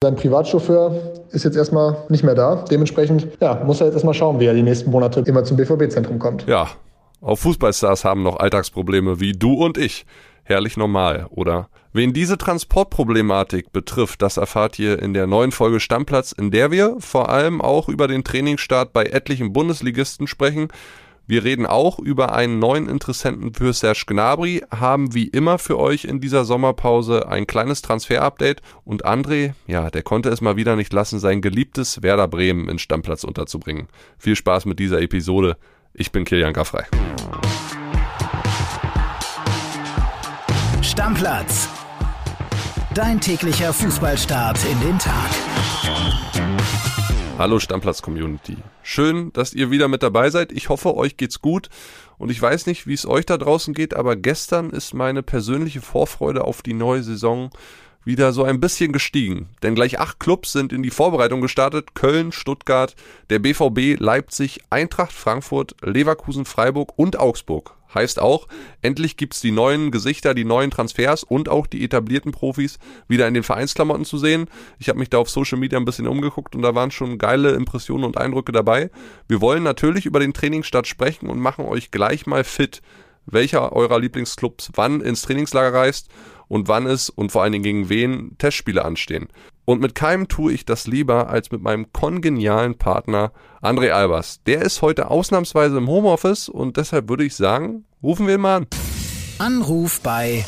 Sein Privatchauffeur ist jetzt erstmal nicht mehr da. Dementsprechend ja, muss er jetzt erstmal schauen, wie er die nächsten Monate immer zum BVB-Zentrum kommt. Ja, auch Fußballstars haben noch Alltagsprobleme wie du und ich. Herrlich normal, oder? Wen diese Transportproblematik betrifft, das erfahrt ihr in der neuen Folge Stammplatz, in der wir vor allem auch über den Trainingsstart bei etlichen Bundesligisten sprechen. Wir reden auch über einen neuen Interessenten für Serge Gnabry, haben wie immer für euch in dieser Sommerpause ein kleines Transfer-Update und André, ja, der konnte es mal wieder nicht lassen, sein geliebtes Werder Bremen in Stammplatz unterzubringen. Viel Spaß mit dieser Episode. Ich bin Kilian Gaffrey. Stammplatz. Dein täglicher Fußballstart in den Tag. Hallo Stammplatz-Community. Schön, dass ihr wieder mit dabei seid. Ich hoffe, euch geht's gut. Und ich weiß nicht, wie es euch da draußen geht, aber gestern ist meine persönliche Vorfreude auf die neue Saison wieder so ein bisschen gestiegen. Denn gleich acht Clubs sind in die Vorbereitung gestartet. Köln, Stuttgart, der BVB, Leipzig, Eintracht Frankfurt, Leverkusen, Freiburg und Augsburg. Heißt auch, endlich gibt's die neuen Gesichter, die neuen Transfers und auch die etablierten Profis wieder in den Vereinsklamotten zu sehen. Ich habe mich da auf Social Media ein bisschen umgeguckt und da waren schon geile Impressionen und Eindrücke dabei. Wir wollen natürlich über den Trainingsstart sprechen und machen euch gleich mal fit, welcher eurer Lieblingsclubs wann ins Trainingslager reist und wann es und vor allen Dingen gegen wen Testspiele anstehen. Und mit keinem tue ich das lieber als mit meinem kongenialen Partner André Albers. Der ist heute ausnahmsweise im Homeoffice und deshalb würde ich sagen, rufen wir ihn mal an. Anruf bei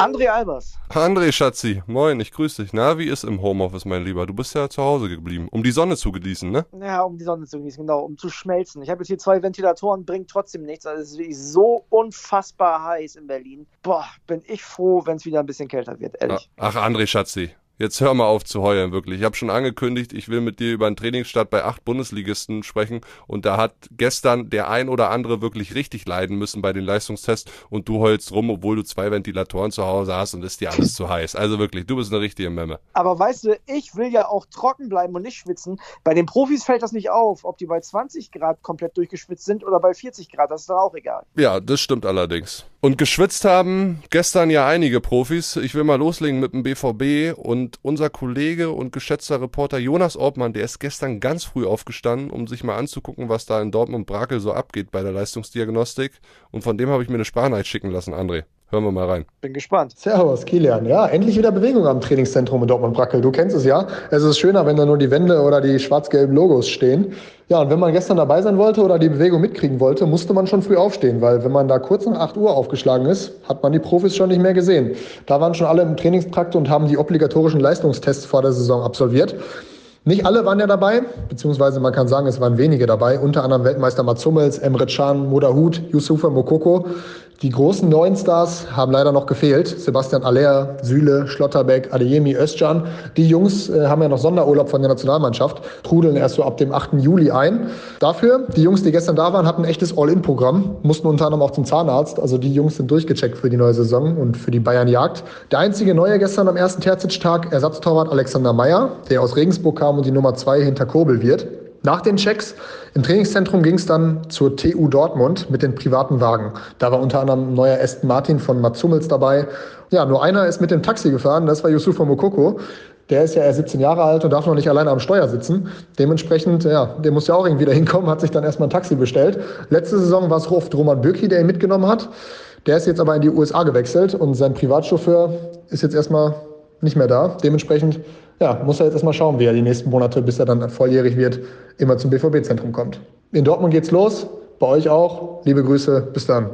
André Albers. André Schatzi, moin, ich grüße dich. Na, wie ist im Homeoffice, mein Lieber? Du bist ja zu Hause geblieben, um die Sonne zu genießen, ne? Ja, um die Sonne zu genießen, genau, um zu schmelzen. Ich habe jetzt hier zwei Ventilatoren, bringt trotzdem nichts. Also es ist wirklich so unfassbar heiß in Berlin. Boah, bin ich froh, wenn es wieder ein bisschen kälter wird, ehrlich. Ach, André Schatzi, Jetzt hör mal auf zu heulen, wirklich. Ich habe schon angekündigt, ich will mit dir über einen Trainingsstart bei acht Bundesligisten sprechen und da hat gestern der ein oder andere wirklich richtig leiden müssen bei den Leistungstests und du heulst rum, obwohl du zwei Ventilatoren zu Hause hast und ist dir alles zu heiß. Also wirklich, du bist eine richtige Memme. Aber weißt du, ich will ja auch trocken bleiben und nicht schwitzen. Bei den Profis fällt das nicht auf, ob die bei 20 Grad komplett durchgeschwitzt sind oder bei 40 Grad, das ist dann auch egal. Ja, das stimmt allerdings. Und geschwitzt haben gestern ja einige Profis. Ich will mal loslegen mit dem BVB und unser Kollege und geschätzter Reporter Jonas Ortmann, der ist gestern ganz früh aufgestanden, um sich mal anzugucken, was da in Dortmund-Brakel so abgeht bei der Leistungsdiagnostik. Und von dem habe ich mir eine Sprachnachricht schicken lassen, André. Hören wir mal rein. Bin gespannt. Servus, Kilian. Ja, endlich wieder Bewegung am Trainingszentrum in Dortmund-Brackel. Du kennst es ja. Es ist schöner, wenn da nur die Wände oder die schwarz-gelben Logos stehen. Ja, und wenn man gestern dabei sein wollte oder die Bewegung mitkriegen wollte, musste man schon früh aufstehen, weil wenn man da kurz nach 8 Uhr aufgeschlagen ist, hat man die Profis schon nicht mehr gesehen. Da waren schon alle im Trainingstrakt und haben die obligatorischen Leistungstests vor der Saison absolviert. Nicht alle waren ja dabei, beziehungsweise man kann sagen, es waren wenige dabei, unter anderem Weltmeister Mats Hummels, Emre Can, Modahut, Yusufa Mokoko. Die großen neuen Stars haben leider noch gefehlt. Sebastian Aller, Süle, Schlotterbeck, Adeyemi, Özcan. Die Jungs äh, haben ja noch Sonderurlaub von der Nationalmannschaft, trudeln erst so ab dem 8. Juli ein. Dafür, die Jungs, die gestern da waren, hatten ein echtes All-In-Programm, mussten unter anderem auch zum Zahnarzt. Also die Jungs sind durchgecheckt für die neue Saison und für die Bayern-Jagd. Der einzige Neue gestern am ersten Terzic-Tag, Ersatztorwart Alexander Meyer, der aus Regensburg kam und die Nummer zwei hinter Kobel wird. Nach den Checks im Trainingszentrum ging es dann zur TU Dortmund mit den privaten Wagen. Da war unter anderem neuer Aston Martin von Mats Hummels dabei. Ja, nur einer ist mit dem Taxi gefahren, das war Yusufa Mokoko. Der ist ja erst 17 Jahre alt und darf noch nicht alleine am Steuer sitzen. Dementsprechend, ja, der muss ja auch irgendwie da hinkommen, hat sich dann erstmal ein Taxi bestellt. Letzte Saison war es oft Roman Bürki, der ihn mitgenommen hat. Der ist jetzt aber in die USA gewechselt und sein Privatchauffeur ist jetzt erstmal nicht mehr da. Dementsprechend ja, muss er jetzt erstmal schauen, wie er die nächsten Monate, bis er dann volljährig wird, immer zum BVB-Zentrum kommt. In Dortmund geht's los, bei euch auch. Liebe Grüße, bis dann.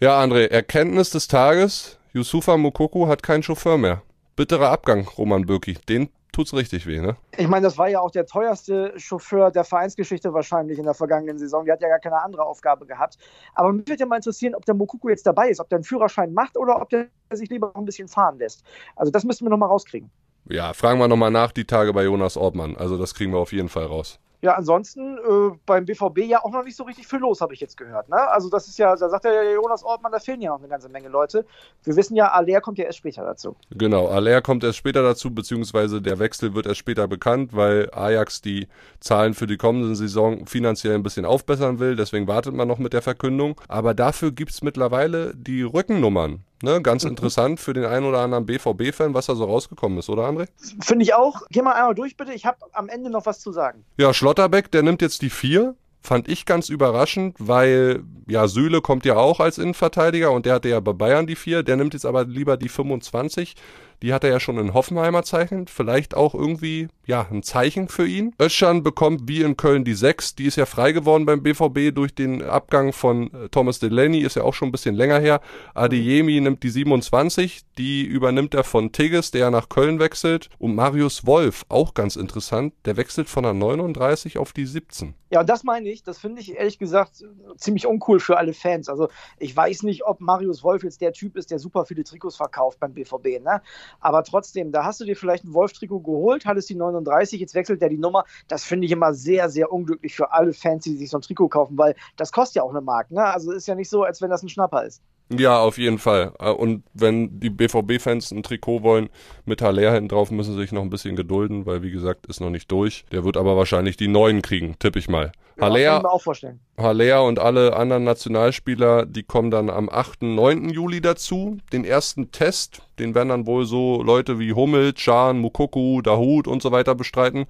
Ja, André, Erkenntnis des Tages. Yusufa Mukoko hat keinen Chauffeur mehr. Bitterer Abgang, Roman Bürki. Den tut's richtig weh, ne? Ich meine, das war ja auch der teuerste Chauffeur der Vereinsgeschichte wahrscheinlich in der vergangenen Saison. Der hat ja gar keine andere Aufgabe gehabt. Aber mich würde ja mal interessieren, ob der Mokoko jetzt dabei ist, ob der einen Führerschein macht oder ob der sich lieber noch ein bisschen fahren lässt. Also das müssten wir nochmal rauskriegen. Ja, fragen wir nochmal nach die Tage bei Jonas Ortmann. Also das kriegen wir auf jeden Fall raus. Ja, ansonsten äh, beim BVB ja auch noch nicht so richtig viel los, habe ich jetzt gehört. Ne? Also das ist ja, da sagt ja Jonas Ortmann, da fehlen ja noch eine ganze Menge Leute. Wir wissen ja, Aller kommt ja erst später dazu. Genau, Aller kommt erst später dazu, beziehungsweise der Wechsel wird erst später bekannt, weil Ajax die Zahlen für die kommende Saison finanziell ein bisschen aufbessern will. Deswegen wartet man noch mit der Verkündung. Aber dafür gibt's mittlerweile die Rückennummern Ne, ganz mhm. interessant für den einen oder anderen BVB-Fan, was da so rausgekommen ist, oder André? Finde ich auch. Geh mal einmal durch, bitte. Ich habe am Ende noch was zu sagen. Ja, Schlotterbeck, der nimmt jetzt die vier. Fand ich ganz überraschend, weil ja, Süle kommt ja auch als Innenverteidiger und der hatte ja bei Bayern die vier. Der nimmt jetzt aber lieber die 25. Die hat er ja schon in Hoffenheimer zeichnet. Vielleicht auch irgendwie, ja, ein Zeichen für ihn. Özcan bekommt wie in Köln die 6. Die ist ja frei geworden beim BVB durch den Abgang von äh, Thomas Delaney. Ist ja auch schon ein bisschen länger her. Adeyemi nimmt die 27. Die übernimmt er von Tigges, der nach Köln wechselt. Und Marius Wolf, auch ganz interessant, der wechselt von der 39 auf die 17. Ja, und das meine ich, das finde ich ehrlich gesagt ziemlich uncool für alle Fans. Also ich weiß nicht, ob Marius Wolf jetzt der Typ ist, der super viele Trikots verkauft beim BVB. Ne? Aber trotzdem, da hast du dir vielleicht ein Wolf-Trikot geholt, hattest die 39, jetzt wechselt der die Nummer. Das finde ich immer sehr, sehr unglücklich für alle Fans, die sich so ein Trikot kaufen, weil das kostet ja auch eine Mark. Ne? Also ist ja nicht so, als wenn das ein Schnapper ist. Ja, auf jeden Fall. Äh, und wenn die BVB-Fans ein Trikot wollen mit Haller hinten drauf, müssen sie sich noch ein bisschen gedulden, weil wie gesagt, ist noch nicht durch. Der wird aber wahrscheinlich die neuen kriegen, tippe ich mal. Ja, Haller, auch vorstellen. Haller und alle anderen Nationalspieler, die kommen dann am 8., 9. Juli dazu. Den ersten Test, den werden dann wohl so Leute wie Hummel, Can, Mukoku, Dahut und so weiter bestreiten.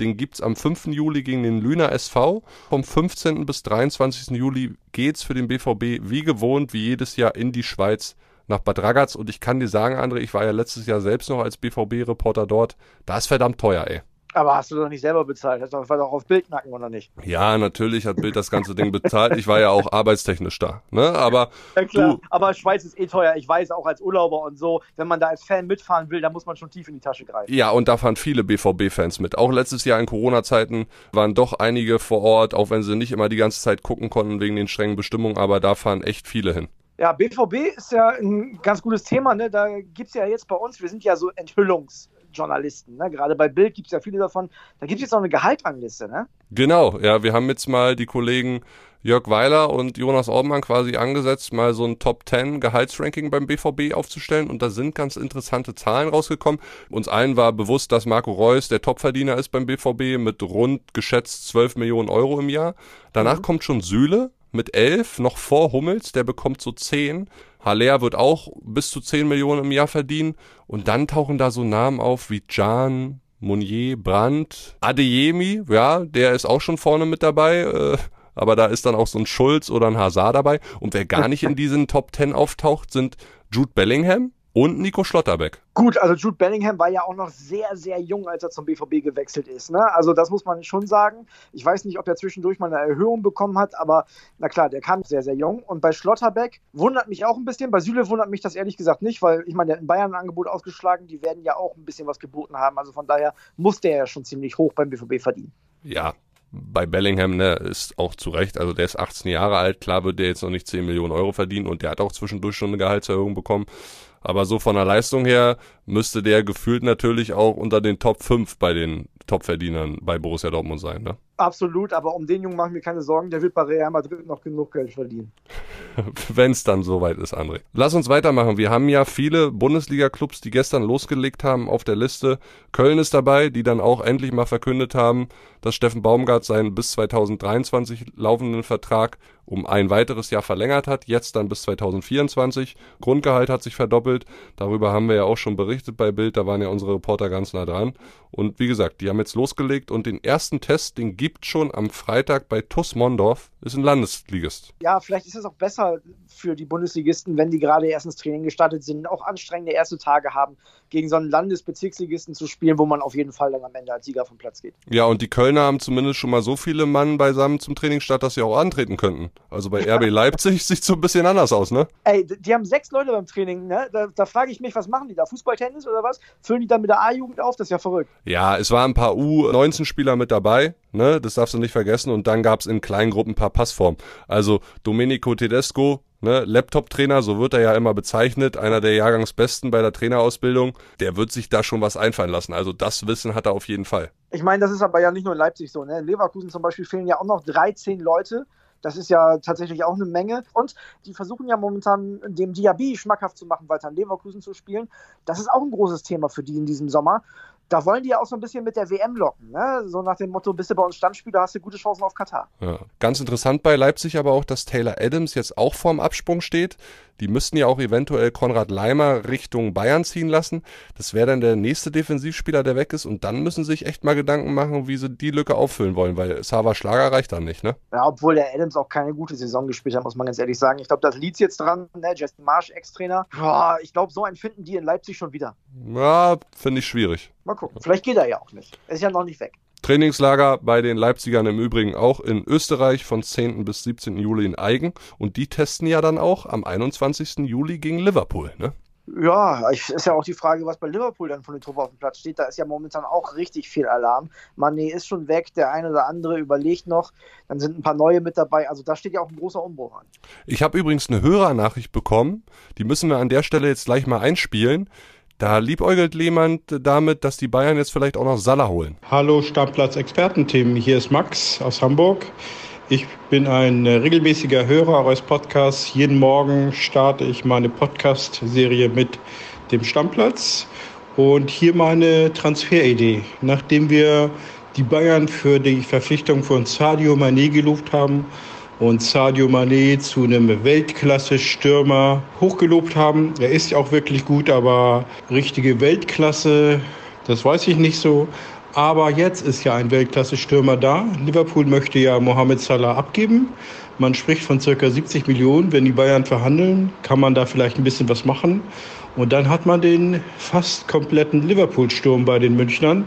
Den gibt's am 5. Juli gegen den Lüner SV. Vom 15. bis 23. Juli geht's für den BVB wie gewohnt, wie jedes Jahr in die Schweiz nach Bad Ragaz. Und ich kann dir sagen, André, ich war ja letztes Jahr selbst noch als BVB-Reporter dort. Da ist verdammt teuer, ey. Aber hast du doch nicht selber bezahlt? Das war doch auf Bildnacken, oder nicht? Ja, natürlich hat Bild das ganze Ding bezahlt. Ich war ja auch arbeitstechnisch da. Ne? Aber, ja, klar. Du, aber Schweiz ist eh teuer. Ich weiß auch als Urlauber und so, wenn man da als Fan mitfahren will, dann muss man schon tief in die Tasche greifen. Ja, und da fahren viele BVB-Fans mit. Auch letztes Jahr in Corona-Zeiten waren doch einige vor Ort, auch wenn sie nicht immer die ganze Zeit gucken konnten wegen den strengen Bestimmungen, aber da fahren echt viele hin. Ja, BVB ist ja ein ganz gutes Thema. Ne? Da gibt es ja jetzt bei uns, wir sind ja so Enthüllungs- Journalisten. Ne? Gerade bei Bild gibt es ja viele davon. Da gibt es jetzt noch eine Gehaltrangliste, ne? Genau, ja, wir haben jetzt mal die Kollegen Jörg Weiler und Jonas Orban quasi angesetzt, mal so ein Top 10 Gehaltsranking beim BVB aufzustellen und da sind ganz interessante Zahlen rausgekommen. Uns allen war bewusst, dass Marco Reus der Topverdiener ist beim BVB mit rund geschätzt 12 Millionen Euro im Jahr. Danach mhm. kommt schon Sühle mit 11, noch vor Hummels, der bekommt so 10. Haller wird auch bis zu 10 Millionen im Jahr verdienen. Und dann tauchen da so Namen auf wie Jan, Monnier, Brandt, Adeyemi, ja, der ist auch schon vorne mit dabei. Äh, aber da ist dann auch so ein Schulz oder ein Hazard dabei. Und wer gar nicht in diesen Top 10 auftaucht, sind Jude Bellingham, und Nico Schlotterbeck. Gut, also Jude Bellingham war ja auch noch sehr, sehr jung, als er zum BVB gewechselt ist. Ne? Also das muss man schon sagen. Ich weiß nicht, ob er zwischendurch mal eine Erhöhung bekommen hat, aber na klar, der kam sehr, sehr jung. Und bei Schlotterbeck wundert mich auch ein bisschen. Bei Süle wundert mich das ehrlich gesagt nicht, weil ich meine, der hat in Bayern ein Angebot ausgeschlagen. Die werden ja auch ein bisschen was geboten haben. Also von daher muss der ja schon ziemlich hoch beim BVB verdienen. Ja, bei Bellingham, ne, ist auch zu Recht, also der ist 18 Jahre alt, klar wird der jetzt noch nicht 10 Millionen Euro verdienen und der hat auch zwischendurch schon eine Gehaltserhöhung bekommen. Aber so von der Leistung her müsste der gefühlt natürlich auch unter den Top 5 bei den Topverdienern bei Borussia Dortmund sein, ne? Absolut, aber um den Jungen mache ich mir keine Sorgen, der wird bei Real Madrid noch genug Geld verdienen. Wenn es dann soweit ist, André. Lass uns weitermachen. Wir haben ja viele Bundesliga-Clubs, die gestern losgelegt haben auf der Liste. Köln ist dabei, die dann auch endlich mal verkündet haben, dass Steffen Baumgart seinen bis 2023 laufenden Vertrag um ein weiteres Jahr verlängert hat, jetzt dann bis 2024. Grundgehalt hat sich verdoppelt. Darüber haben wir ja auch schon berichtet bei Bild, da waren ja unsere Reporter ganz nah dran. Und wie gesagt, die haben jetzt losgelegt und den ersten Test, den gibt schon am Freitag bei TuS Mondorf, ist ein Landesligist. Ja, vielleicht ist es auch besser für die Bundesligisten, wenn die gerade erst ins Training gestartet sind, auch anstrengende erste Tage haben, gegen so einen Landesbezirksligisten zu spielen, wo man auf jeden Fall dann am Ende als Sieger vom Platz geht. Ja, und die Kölner haben zumindest schon mal so viele Mann beisammen zum Trainingsstart, dass sie auch antreten könnten. Also bei RB Leipzig sieht es so ein bisschen anders aus, ne? Ey, die haben sechs Leute beim Training, ne? Da, da frage ich mich, was machen die da? Fußball, Tennis oder was? Füllen die dann mit der A-Jugend auf? Das ist ja verrückt. Ja, es waren ein paar U-19-Spieler mit dabei, ne? Das darfst du nicht vergessen. Und dann gab es in kleinen Gruppen ein paar Passformen. Also Domenico Tedesco, ne, Laptop-Trainer, so wird er ja immer bezeichnet, einer der Jahrgangsbesten bei der Trainerausbildung, der wird sich da schon was einfallen lassen. Also das Wissen hat er auf jeden Fall. Ich meine, das ist aber ja nicht nur in Leipzig so. Ne? In Leverkusen zum Beispiel fehlen ja auch noch 13 Leute. Das ist ja tatsächlich auch eine Menge. Und die versuchen ja momentan dem Diaby schmackhaft zu machen, weiter in Leverkusen zu spielen. Das ist auch ein großes Thema für die in diesem Sommer. Da wollen die ja auch so ein bisschen mit der WM locken. Ne? So nach dem Motto, bist du bei uns Stammspieler, hast du gute Chancen auf Katar. Ja. Ganz interessant bei Leipzig aber auch, dass Taylor Adams jetzt auch vorm Absprung steht. Die müssten ja auch eventuell Konrad Leimer Richtung Bayern ziehen lassen. Das wäre dann der nächste Defensivspieler, der weg ist. Und dann müssen sie sich echt mal Gedanken machen, wie sie die Lücke auffüllen wollen, weil Sava Schlager reicht dann nicht, ne? Ja, obwohl der Adams auch keine gute Saison gespielt hat, muss man ganz ehrlich sagen. Ich glaube, das liegt jetzt dran, ne? Justin Marsch, Ex-Trainer. Ich glaube, so einen finden die in Leipzig schon wieder. Ja, finde ich schwierig. Mal gucken. Vielleicht geht er ja auch nicht. Er ist ja noch nicht weg. Trainingslager bei den Leipzigern im Übrigen auch in Österreich von 10. bis 17. Juli in Eigen. Und die testen ja dann auch am 21. Juli gegen Liverpool, ne? Ja, ist ja auch die Frage, was bei Liverpool dann von der Truppe auf dem Platz steht. Da ist ja momentan auch richtig viel Alarm. Mané ist schon weg, der eine oder andere überlegt noch. Dann sind ein paar neue mit dabei. Also da steht ja auch ein großer Umbruch an. Ich habe übrigens eine Hörernachricht bekommen. Die müssen wir an der Stelle jetzt gleich mal einspielen. Da liebäugelt jemand damit, dass die Bayern jetzt vielleicht auch noch Salah holen. Hallo Stammplatz-Expertenteam, hier ist Max aus Hamburg. Ich bin ein regelmäßiger Hörer eures Podcasts. Jeden Morgen starte ich meine Podcast-Serie mit dem Stammplatz. Und hier meine Transferidee. Nachdem wir die Bayern für die Verpflichtung von Sadio Mané gelobt haben und Sadio Mané zu einem Weltklasse-Stürmer hochgelobt haben. Er ist ja auch wirklich gut, aber richtige Weltklasse, das weiß ich nicht so. Aber jetzt ist ja ein Weltklasse-Stürmer da. Liverpool möchte ja Mohamed Salah abgeben. Man spricht von circa 70 Millionen. Wenn die Bayern verhandeln, kann man da vielleicht ein bisschen was machen. Und dann hat man den fast kompletten Liverpool-Sturm bei den Münchnern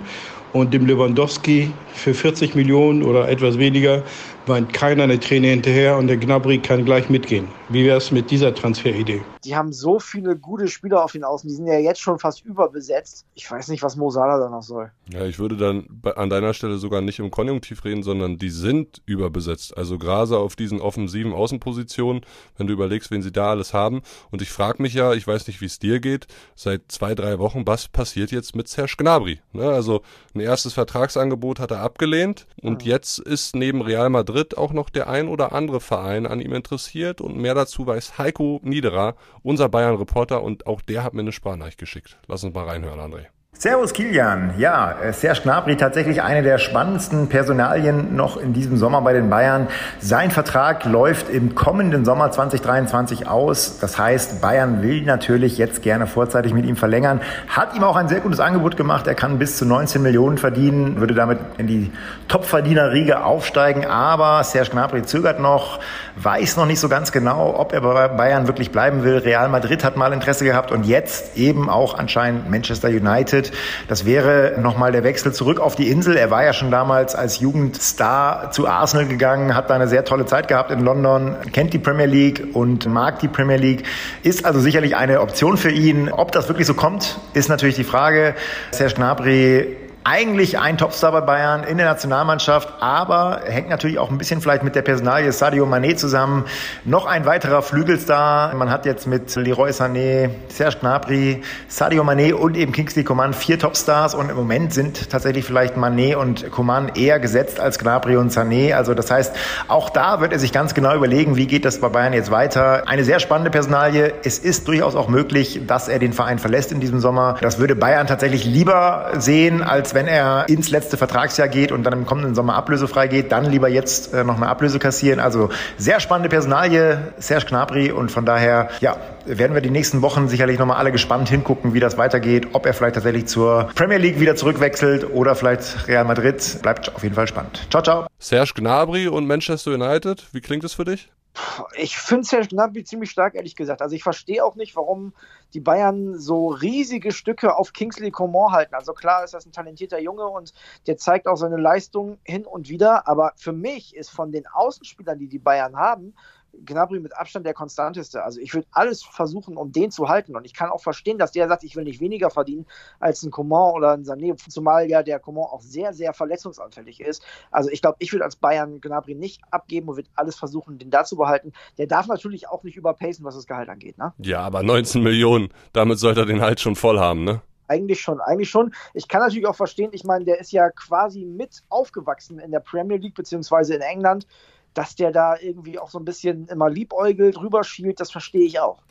und dem Lewandowski für 40 Millionen oder etwas weniger weint keiner eine Träne hinterher und der Gnabry kann gleich mitgehen. Wie wäre es mit dieser Transferidee? Die haben so viele gute Spieler auf den Außen, die sind ja jetzt schon fast überbesetzt. Ich weiß nicht, was Mo Salah da noch soll. Ja, ich würde dann an deiner Stelle sogar nicht im Konjunktiv reden, sondern die sind überbesetzt. Also Grase auf diesen offensiven Außenpositionen, wenn du überlegst, wen sie da alles haben. Und ich frage mich ja, ich weiß nicht, wie es dir geht, seit zwei, drei Wochen, was passiert jetzt mit Serge Gnabry? Ne? Also ein erstes Vertragsangebot hat er abgelehnt und mhm. jetzt ist neben Real Madrid Madrid auch noch der ein oder andere Verein an ihm interessiert und mehr dazu weiß Heiko Niederer, unser Bayern-Reporter und auch der hat mir eine Sprachnachricht geschickt. Lass uns mal reinhören, André. Servus Kilian. Ja, äh, Serge Gnabry tatsächlich eine der spannendsten Personalien noch in diesem Sommer bei den Bayern. Sein Vertrag läuft im kommenden Sommer 2023 aus. Das heißt, Bayern will natürlich jetzt gerne vorzeitig mit ihm verlängern. Hat ihm auch ein sehr gutes Angebot gemacht. Er kann bis zu 19 Millionen verdienen, würde damit in die Topverdienerriege aufsteigen. Aber Serge Gnabry zögert noch, weiß noch nicht so ganz genau, ob er bei Bayern wirklich bleiben will. Real Madrid hat mal Interesse gehabt und jetzt eben auch anscheinend Manchester United. Das wäre nochmal der Wechsel zurück auf die Insel. Er war ja schon damals als Jugendstar zu Arsenal gegangen, hat da eine sehr tolle Zeit gehabt in London, kennt die Premier League und mag die Premier League. Ist also sicherlich eine Option für ihn. Ob das wirklich so kommt, ist natürlich die Frage. Serge Gnabry eigentlich ein Topstar bei Bayern in der Nationalmannschaft, aber hängt natürlich auch ein bisschen vielleicht mit der Personalie Sadio Mané zusammen. Noch ein weiterer Flügelstar. Man hat jetzt mit Leroy Sané, Serge Gnabry, Sadio Mané und eben Kingsley Coman vier Topstars und im Moment sind tatsächlich vielleicht Mané und Coman eher gesetzt als Gnabry und Sané. Also das heißt, auch da wird er sich ganz genau überlegen, wie geht das bei Bayern jetzt weiter. Eine sehr spannende Personalie. Es ist durchaus auch möglich, dass er den Verein verlässt in diesem Sommer. Das würde Bayern tatsächlich lieber sehen, als wenn er ins letzte Vertragsjahr geht und dann im kommenden Sommer ablösefrei geht, dann lieber jetzt äh, noch eine Ablöse kassieren. Also sehr spannende Personalie, Serge Gnabry und von daher, ja, werden wir die nächsten Wochen sicherlich nochmal alle gespannt hingucken, wie das weitergeht, ob er vielleicht tatsächlich zur Premier League wieder zurückwechselt oder vielleicht Real Madrid. Bleibt auf jeden Fall spannend. Ciao, ciao. Serge Gnabry und Manchester United, wie klingt es für dich? Ich finde Serge Gnabry ziemlich stark, ehrlich gesagt. Also ich verstehe auch nicht, warum die Bayern so riesige Stücke auf Kingsley Coman halten. Also klar ist das ein talentierter Junge und der zeigt auch seine Leistung hin und wieder. Aber für mich ist von den Außenspielern, die die Bayern haben, Gnabry mit Abstand der konstanteste. Also ich würde alles versuchen, um den zu halten. Und ich kann auch verstehen, dass der sagt, ich will nicht weniger verdienen als ein Coman oder ein Sané, zumal ja der Coman auch sehr, sehr verletzungsanfällig ist. Also ich glaube, ich würde als Bayern Gnabry nicht abgeben und würde alles versuchen, den da zu behalten. Der darf natürlich auch nicht überpacen, was das Gehalt angeht. Ne? Ja, aber 19 Millionen, damit sollte er den halt schon voll haben, ne? Eigentlich schon, eigentlich schon. Ich kann natürlich auch verstehen, ich meine, der ist ja quasi mit aufgewachsen in der Premier League beziehungsweise in England dass der da irgendwie auch so ein bisschen immer liebäugelt, rüberschielt, das verstehe ich auch.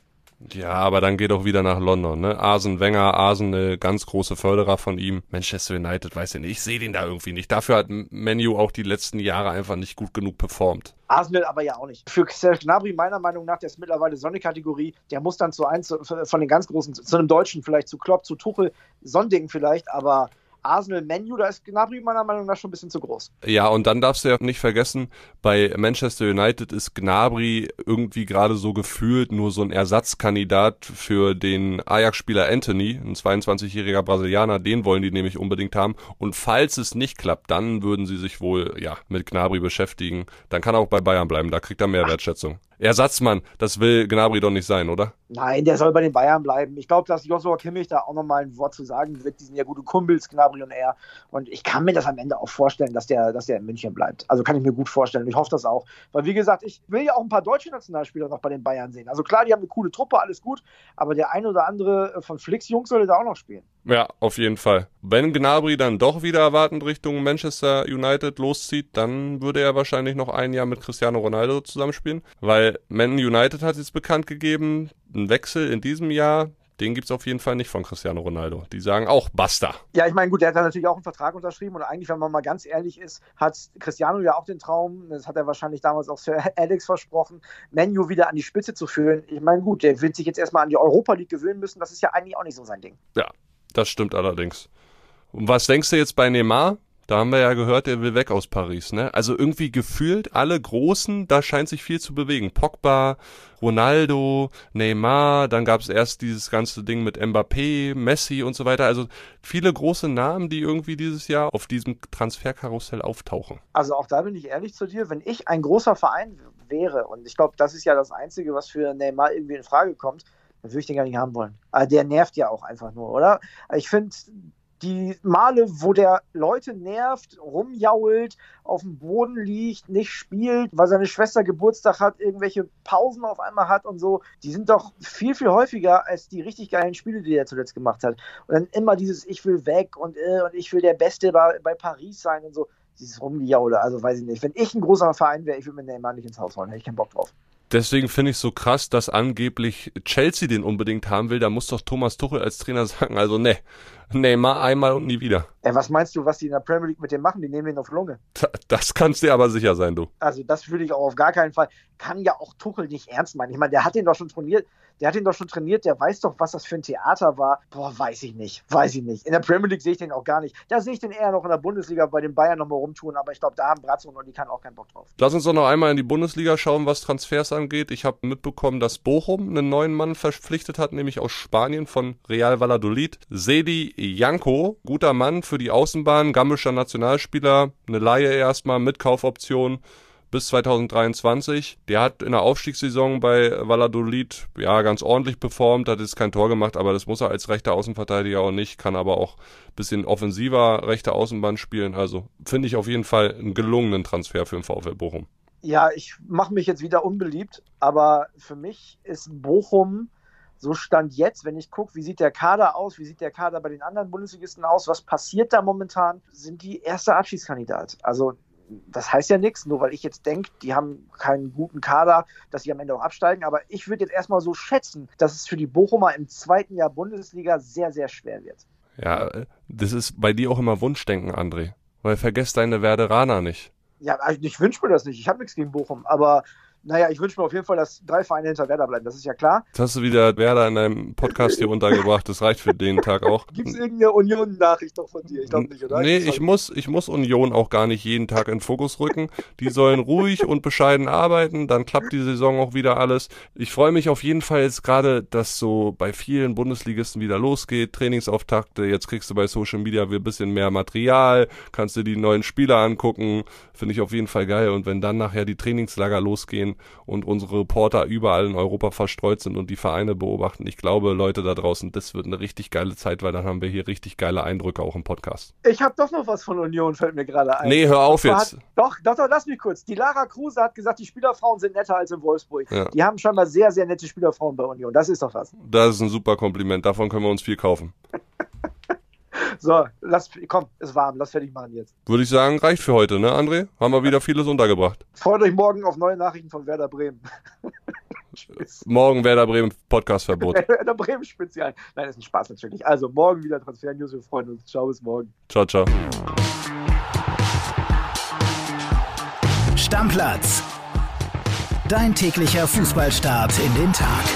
Ja, aber dann geht auch wieder nach London, ne? Arsen Wenger, Arsen eine ganz große Förderer von ihm. Manchester United, weiß ich nicht, ich sehe den da irgendwie nicht. Dafür hat Menu auch die letzten Jahre einfach nicht gut genug performt. Arsenal aber ja auch nicht. Für Serge Gnabry meiner Meinung nach, der ist mittlerweile Sonne-Kategorie, der muss dann zu eins von den ganz großen, zu einem Deutschen vielleicht, zu Klopp, zu Tuchel, Sonding vielleicht, aber Arsenal-Menu, da ist Gnabry meiner Meinung nach schon ein bisschen zu groß. Ja, und dann darfst du ja nicht vergessen, bei Manchester United ist Gnabry irgendwie gerade so gefühlt nur so ein Ersatzkandidat für den Ajax-Spieler Anthony, ein 22-jähriger Brasilianer, den wollen die nämlich unbedingt haben. Und falls es nicht klappt, dann würden sie sich wohl ja mit Gnabry beschäftigen. Dann kann er auch bei Bayern bleiben, da kriegt er mehr Wertschätzung. Ersatzmann, das will Gnabry doch nicht sein, oder? Nein, der soll bei den Bayern bleiben. Ich glaube, dass Joshua Kimmich da auch nochmal ein Wort zu sagen wird. Die sind ja gute Kumpels, Gnabry und er. Und ich kann mir das am Ende auch vorstellen, dass der, dass der in München bleibt. Also kann ich mir gut vorstellen. Ich hoffe das auch. Weil, wie gesagt, ich will ja auch ein paar deutsche Nationalspieler noch bei den Bayern sehen. Also klar, die haben eine coole Truppe, alles gut. Aber der ein oder andere von Flicks Jungs sollte da auch noch spielen. Ja, auf jeden Fall. Wenn Gnabry dann doch wieder erwartend Richtung Manchester United loszieht, dann würde er wahrscheinlich noch ein Jahr mit Cristiano Ronaldo zusammenspielen, weil Man United hat jetzt bekannt gegeben, ein Wechsel in diesem Jahr, den gibt es auf jeden Fall nicht von Cristiano Ronaldo. Die sagen auch basta. Ja, ich meine, gut, der hat natürlich auch einen Vertrag unterschrieben und eigentlich, wenn man mal ganz ehrlich ist, hat Cristiano ja auch den Traum, das hat er wahrscheinlich damals auch Sir Alex versprochen, Menu wieder an die Spitze zu führen. Ich meine, gut, der wird sich jetzt erstmal an die Europa League gewöhnen müssen, das ist ja eigentlich auch nicht so sein Ding. Ja, das stimmt allerdings. Und was denkst du jetzt bei Neymar? Da haben wir ja gehört, er will weg aus Paris, ne? Also irgendwie gefühlt alle Großen, da scheint sich viel zu bewegen. Pogba, Ronaldo, Neymar, dann gab es erst dieses ganze Ding mit Mbappé, Messi und so weiter. Also viele große Namen, die irgendwie dieses Jahr auf diesem Transferkarussell auftauchen. Also auch da bin ich ehrlich zu dir, wenn ich ein großer Verein wäre, und ich glaube, das ist ja das Einzige, was für Neymar irgendwie in Frage kommt, dann würde ich den gar nicht haben wollen. Aber der nervt ja auch einfach nur, oder? Ich finde, die Male, wo der Leute nervt, rumjault, auf dem Boden liegt, nicht spielt, weil seine Schwester Geburtstag hat, irgendwelche Pausen auf einmal hat und so, die sind doch viel, viel häufiger als die richtig geilen Spiele, die er zuletzt gemacht hat. Und dann immer dieses Ich will weg und, äh, und ich will der Beste bei, bei Paris sein und so. Dieses Rumgejaule, also weiß ich nicht. Wenn ich ein großer Verein wäre, ich würde mir Neymar nicht ins Haus holen, hätte ich keinen Bock drauf. Deswegen finde ich es so krass, dass angeblich Chelsea den unbedingt haben will. Da muss doch Thomas Tuchel als Trainer sagen, also ne, Neymar einmal und nie wieder. Ey, was meinst du, was die in der Premier League mit dem machen? Die nehmen den auf Lunge. Das kannst dir aber sicher sein, du. Also das würde ich auch auf gar keinen Fall. Kann ja auch Tuchel nicht ernst meinen. Ich meine, der hat den doch schon trainiert. Der hat ihn doch schon trainiert. Der weiß doch, was das für ein Theater war. Boah, weiß ich nicht. Weiß ich nicht. In der Premier League sehe ich den auch gar nicht. Da sehe ich den eher noch in der Bundesliga bei den Bayern nochmal rumtun. Aber ich glaube, da haben Brazzo und die kann auch keinen Bock drauf. Lass uns doch noch einmal in die Bundesliga schauen, was Transfers angeht. Ich habe mitbekommen, dass Bochum einen neuen Mann verpflichtet hat, nämlich aus Spanien von Real Valladolid. Sedi Janko, guter Mann für die Außenbahn, gambischer Nationalspieler, eine Laie erstmal mit Kaufoption bis 2023. Der hat in der Aufstiegssaison bei Valladolid ja ganz ordentlich performt, hat jetzt kein Tor gemacht, aber das muss er als rechter Außenverteidiger auch nicht, kann aber auch ein bisschen offensiver rechter Außenbahn spielen. Also finde ich auf jeden Fall einen gelungenen Transfer für den VfL Bochum. Ja, ich mache mich jetzt wieder unbeliebt, aber für mich ist Bochum so stand jetzt, wenn ich gucke, wie sieht der Kader aus, wie sieht der Kader bei den anderen Bundesligisten aus, was passiert da momentan, sind die erste Abschiedskandidat. Also das heißt ja nichts, nur weil ich jetzt denke, die haben keinen guten Kader, dass sie am Ende auch absteigen. Aber ich würde jetzt erstmal so schätzen, dass es für die Bochumer im zweiten Jahr Bundesliga sehr, sehr schwer wird. Ja, das ist bei dir auch immer Wunschdenken, André. Weil vergesst deine Werderaner nicht. Ja, also ich wünsche mir das nicht. Ich habe nichts gegen Bochum. Aber naja, ich wünsche mir auf jeden Fall, dass drei Vereine hinter Werder bleiben, das ist ja klar. Jetzt hast du wieder Werder in deinem Podcast hier untergebracht, das reicht für den Tag auch. Gibt es irgendeine Union-Nachricht doch von dir? Ich glaube nicht, oder? Nee, ich muss, ich muss Union auch gar nicht jeden Tag in Fokus rücken. Die sollen ruhig und bescheiden arbeiten, dann klappt die Saison auch wieder alles. Ich freue mich auf jeden Fall jetzt gerade, dass so bei vielen Bundesligisten wieder losgeht, Trainingsauftakte, jetzt kriegst du bei Social Media wieder ein bisschen mehr Material, kannst dir die neuen Spieler angucken, finde ich auf jeden Fall geil. Und wenn dann nachher die Trainingslager losgehen, und unsere Reporter überall in Europa verstreut sind und die Vereine beobachten. Ich glaube, Leute da draußen, das wird eine richtig geile Zeit, weil dann haben wir hier richtig geile Eindrücke auch im Podcast. Ich habe doch noch was von Union, fällt mir gerade ein. Nee, hör auf jetzt. Hat, doch, doch, doch, lass mich kurz. Die Lara Kruse hat gesagt, die Spielerfrauen sind netter als in Wolfsburg. Ja. Die haben scheinbar sehr, sehr nette Spielerfrauen bei Union. Das ist doch was. Das ist ein super Kompliment. Davon können wir uns viel kaufen. So, lass, komm, ist warm, lass fertig machen jetzt. Würde ich sagen, reicht für heute, ne, André? Haben wir wieder vieles untergebracht. Freut euch morgen auf neue Nachrichten von Werder Bremen. Äh, morgen Werder Bremen Podcastverbot. Werder Bremen Spezial. Nein, ist ein Spaß natürlich. Also morgen wieder Transfer News. Wir freuen uns. Ciao, bis morgen. Ciao, ciao. Stammplatz. Dein täglicher Fußballstart in den Tag.